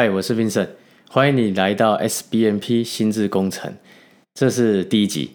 嗨，我是 Vincent，欢迎你来到 SBNP 心智工程，这是第一集，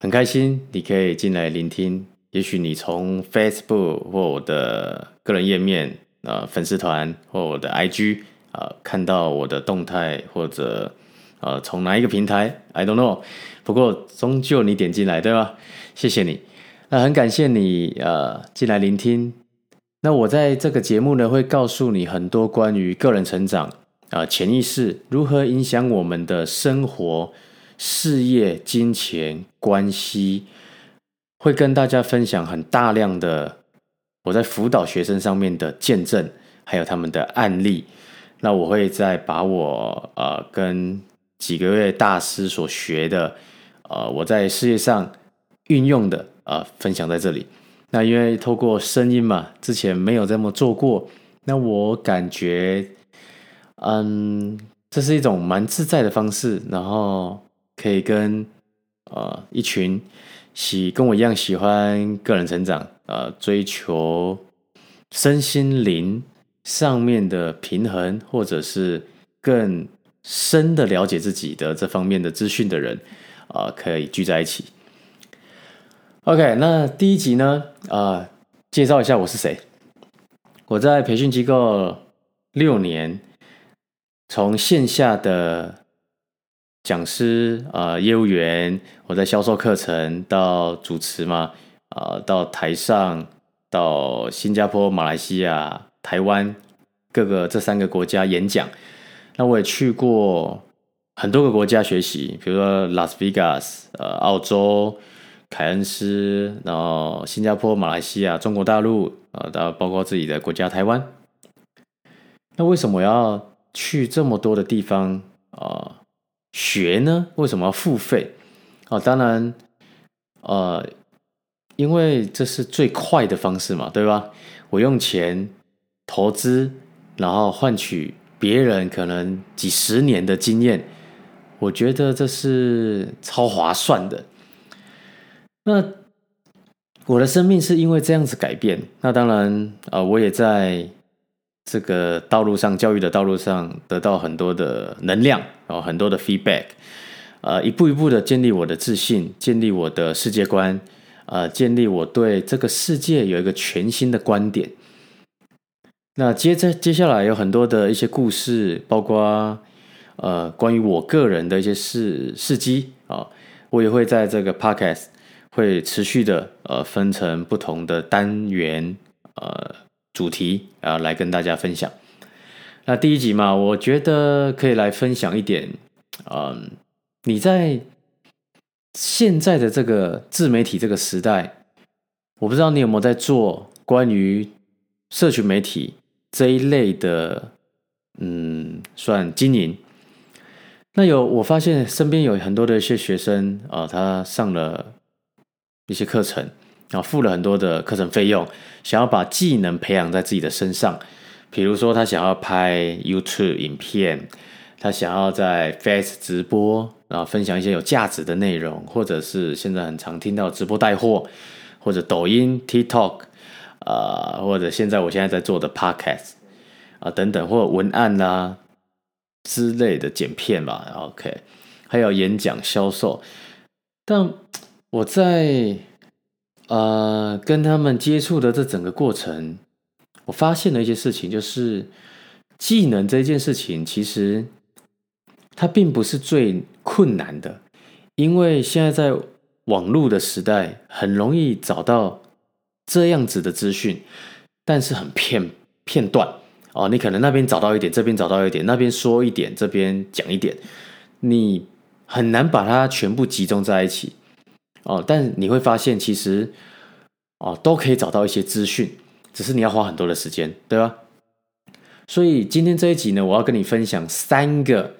很开心你可以进来聆听。也许你从 Facebook 或我的个人页面、呃粉丝团或我的 IG 啊看到我的动态，或者呃从哪一个平台，I don't know。不过终究你点进来，对吧？谢谢你，那很感谢你呃进来聆听。那我在这个节目呢，会告诉你很多关于个人成长啊、潜意识如何影响我们的生活、事业、金钱、关系，会跟大家分享很大量的我在辅导学生上面的见证，还有他们的案例。那我会再把我呃跟几个月大师所学的，呃我在事业上运用的呃分享在这里。那因为透过声音嘛，之前没有这么做过，那我感觉，嗯，这是一种蛮自在的方式，然后可以跟呃一群喜跟我一样喜欢个人成长，呃，追求身心灵上面的平衡，或者是更深的了解自己的这方面的资讯的人，啊、可以聚在一起。OK，那第一集呢，啊、介绍一下我是谁。我在培训机构六年，从线下的讲师、呃业务员，我在销售课程到主持嘛，啊、到台上，到新加坡、马来西亚、台湾各个这三个国家演讲。那我也去过很多个国家学习，比如说拉斯维加斯、呃澳洲。凯恩斯，然后新加坡、马来西亚、中国大陆，呃，到包括自己的国家台湾。那为什么我要去这么多的地方啊、学呢？为什么要付费？啊、当然，呃，因为这是最快的方式嘛，对吧？我用钱投资，然后换取别人可能几十年的经验，我觉得这是超划算的。那我的生命是因为这样子改变。那当然，呃，我也在这个道路上，教育的道路上得到很多的能量，然后很多的 feedback，呃，一步一步的建立我的自信，建立我的世界观，呃，建立我对这个世界有一个全新的观点。那接着接下来有很多的一些故事，包括呃关于我个人的一些事事迹啊、我也会在这个 podcast 会持续的呃分成不同的单元呃主题啊、来跟大家分享。那第一集嘛，我觉得可以来分享一点，嗯，你在现在的这个自媒体这个时代，我不知道你有没有在做关于社群媒体这一类的，嗯，算经营。那有我发现身边有很多的一些学生啊、他上了一些课程啊，付了很多的课程费用，想要把技能培养在自己的身上。比如说，他想要拍 YouTube 影片，他想要在 Face 直播，然后分享一些有价值的内容，或者是现在很常听到直播带货，或者抖音、TikTok，啊、或者现在我现在在做的 Podcast 啊、等等，或者文案啦、之类的剪片吧，OK，还有演讲、销售。但我在呃跟他们接触的这整个过程，我发现了一些事情，就是技能这件事情，其实它并不是最困难的，因为现在在网络的时代，很容易找到这样子的资讯，但是很片片段哦，你可能那边找到一点，这边找到一点，那边说一点，这边讲一点，你很难把它全部集中在一起。哦。但你会发现，其实哦都可以找到一些资讯，只是你要花很多的时间，对吧？所以今天这一集呢，我要跟你分享三个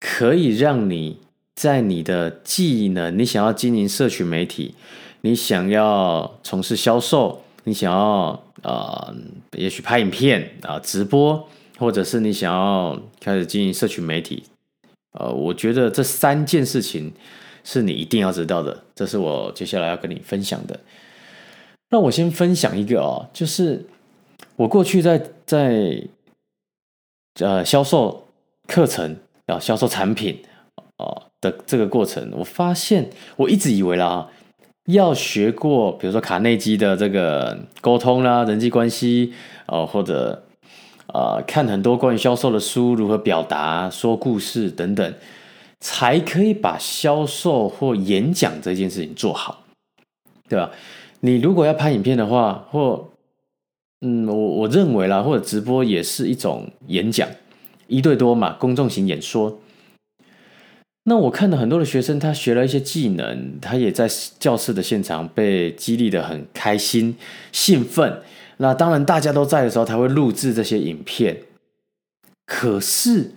可以让你在你的技能，你想要经营社群媒体，你想要从事销售，你想要呃，也许拍影片啊、直播，或者是你想要开始经营社群媒体，呃，我觉得这三件事情是你一定要知道的，这是我接下来要跟你分享的。那我先分享一个哦，就是我过去在在呃销售课程啊，销售产品哦的这个过程，我发现我一直以为啦，要学过，比如说卡内基的这个沟通啦、人际关系哦，或者呃看很多关于销售的书，如何表达、说故事等等，才可以把销售或演讲这件事情做好，对吧？你如果要拍影片的话，或嗯，我我认为啦，或者直播也是一种演讲，一对多嘛，公众型演说。那我看到很多的学生，他学了一些技能，他也在教室的现场被激励的很开心、兴奋。那当然，大家都在的时候，他会录制这些影片。可是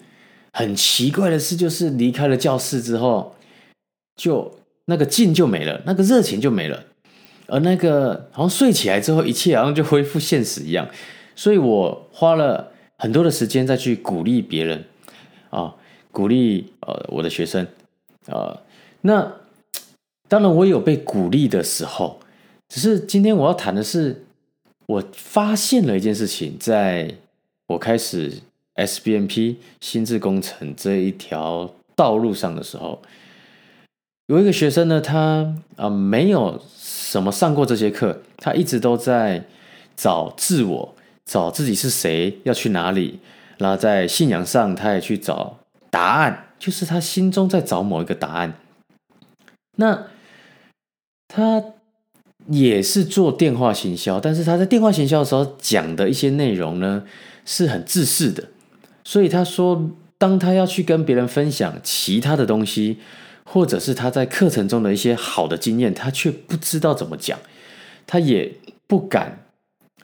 很奇怪的事，就是离开了教室之后，就那个劲就没了，那个热情就没了。而那个好像睡起来之后，一切好像就恢复现实一样，所以我花了很多的时间再去鼓励别人啊，鼓励呃我的学生啊。那当然我有被鼓励的时候，只是今天我要谈的是，我发现了一件事情，在我开始 SBNP 心智工程这一条道路上的时候，有一个学生呢，他啊没有。什么上过这些课？他一直都在找自我，找自己是谁，要去哪里。然后在信仰上，他也去找答案，就是他心中在找某一个答案。那他也是做电话行销，但是他在电话行销的时候讲的一些内容呢，是很自私的。所以他说，当他要去跟别人分享其他的东西。或者是他在课程中的一些好的经验，他却不知道怎么讲，他也不敢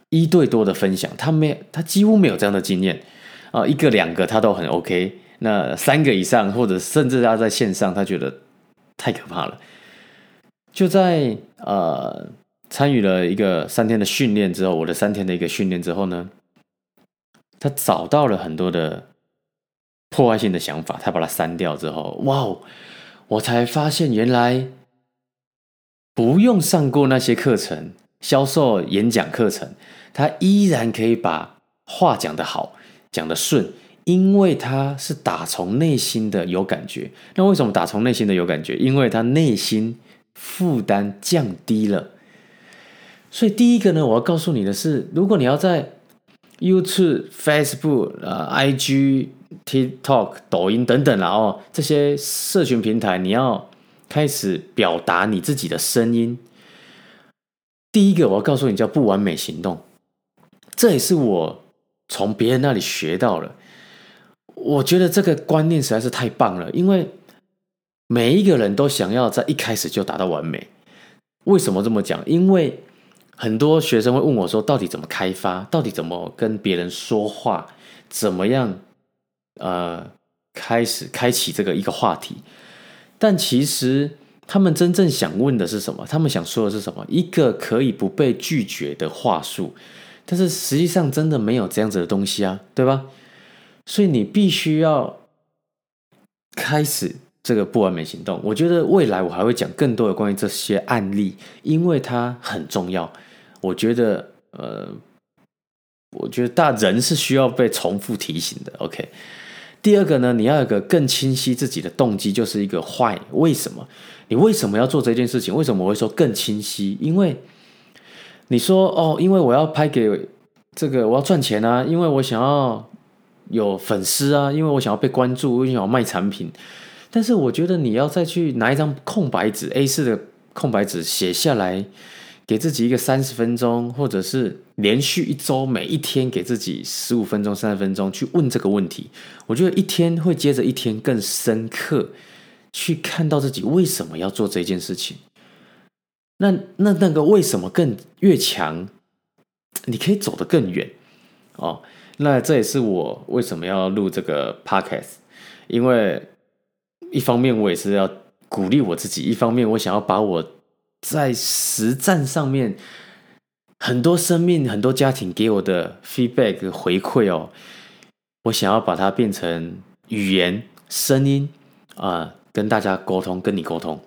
一对多的分享，他没，他几乎没有这样的经验啊，一个两个他都很 OK，那三个以上，或者甚至他在线上，他觉得太可怕了。就在呃参与了一个三天的训练之后，我的三天的一个训练之后呢，他找到了很多的破坏性的想法，他把它删掉之后，哇哦！我才发现，原来不用上过那些课程，销售演讲课程，他依然可以把话讲得好，讲得顺，因为他是打从内心的有感觉。那为什么打从内心的有感觉？因为他内心负担降低了。所以第一个呢，我要告诉你的是，如果你要在 YouTube、Facebook、呃 IG。TikTok、抖音等等啦哦，这些社群平台，你要开始表达你自己的声音。第一个，我要告诉你叫不完美行动，这也是我从别人那里学到了。我觉得这个观念实在是太棒了，因为每一个人都想要在一开始就达到完美。为什么这么讲？因为很多学生会问我说，到底怎么开发？到底怎么跟别人说话？怎么样？呃，开始开启这个一个话题，但其实他们真正想问的是什么？他们想说的是什么？一个可以不被拒绝的话术，但是实际上真的没有这样子的东西啊，对吧？所以你必须要开始这个不完美行动。我觉得未来我还会讲更多的关于这些案例，因为它很重要。我觉得，呃，我觉得大人是需要被重复提醒的。OK。第二个呢，你要有个更清晰自己的动机，就是一个坏。为什么？你为什么要做这件事情？为什么我会说更清晰？因为你说哦，因为我要拍给这个，我要赚钱啊，因为我想要有粉丝啊，因为我想要被关注，我想要卖产品。但是我觉得你要再去拿一张空白纸 A 四的空白纸写下来。给自己一个三十分钟，或者是连续一周，每一天给自己十五分钟、三十分钟去问这个问题。我觉得一天会接着一天更深刻，去看到自己为什么要做这件事情。那那那个为什么更越强，你可以走得更远哦。那这也是我为什么要录这个 podcast，因为一方面我也是要鼓励我自己，一方面我想要把我。在实战上面，很多生命、很多家庭给我的 feedback 回馈哦，我想要把它变成语言、声音啊，跟大家沟通，跟你沟通。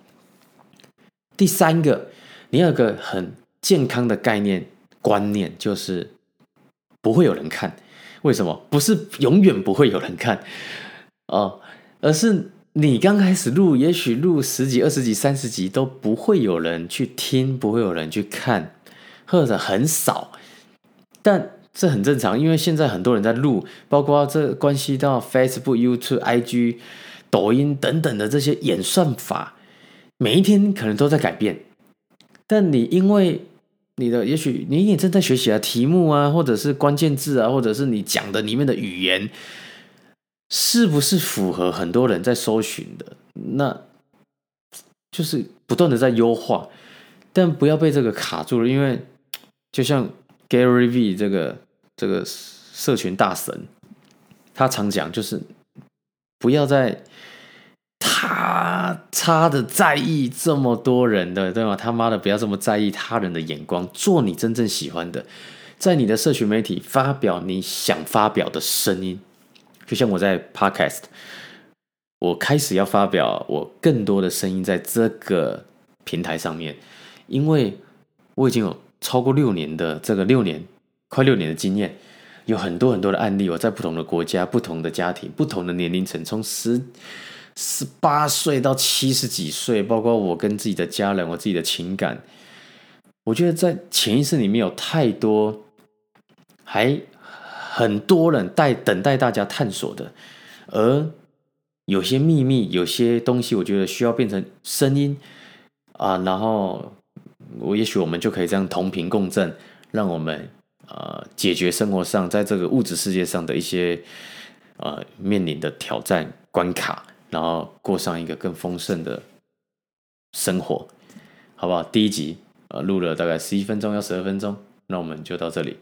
第三个，你有个很健康的概念观念，就是不会有人看。为什么？不是永远不会有人看哦，而是你刚开始录，也许录十几、二十集、三十集都不会有人去听，不会有人去看，或者很少。但这很正常，因为现在很多人在录，包括这关系到 Facebook、YouTube、IG、抖音等等的这些演算法，每一天可能都在改变。但你因为你的，也许你也正在学习啊，题目啊，或者是关键字啊，或者是你讲的里面的语言，是不是符合很多人在搜寻的？那就是不断的在优化，但不要被这个卡住了，因为就像 Gary V 这个。这个社群大神，他常讲就是不要再他他的在意这么多人的，对吗？他妈的，不要这么在意他人的眼光，做你真正喜欢的，在你的社群媒体发表你想发表的声音。就像我在 Podcast，我开始要发表我更多的声音在这个平台上面，因为我已经有超过六年的这个六年。快六年的经验，有很多很多的案例。我在不同的国家、不同的家庭、不同的年龄层，从十十八岁到七十几岁，包括我跟自己的家人、我自己的情感，我觉得在潜意识里面有太多，还很多人待等待大家探索的。而有些秘密、有些东西，我觉得需要变成声音啊，然后我也许我们就可以这样同频共振，让我们。呃，解决生活上在这个物质世界上的一些呃面临的挑战关卡，然后过上一个更丰盛的生活，好不好？第一集呃录了大概十一分钟，要十二分钟，那我们就到这里，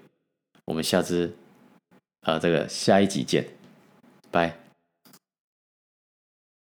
我们下次啊这个下一集见，拜。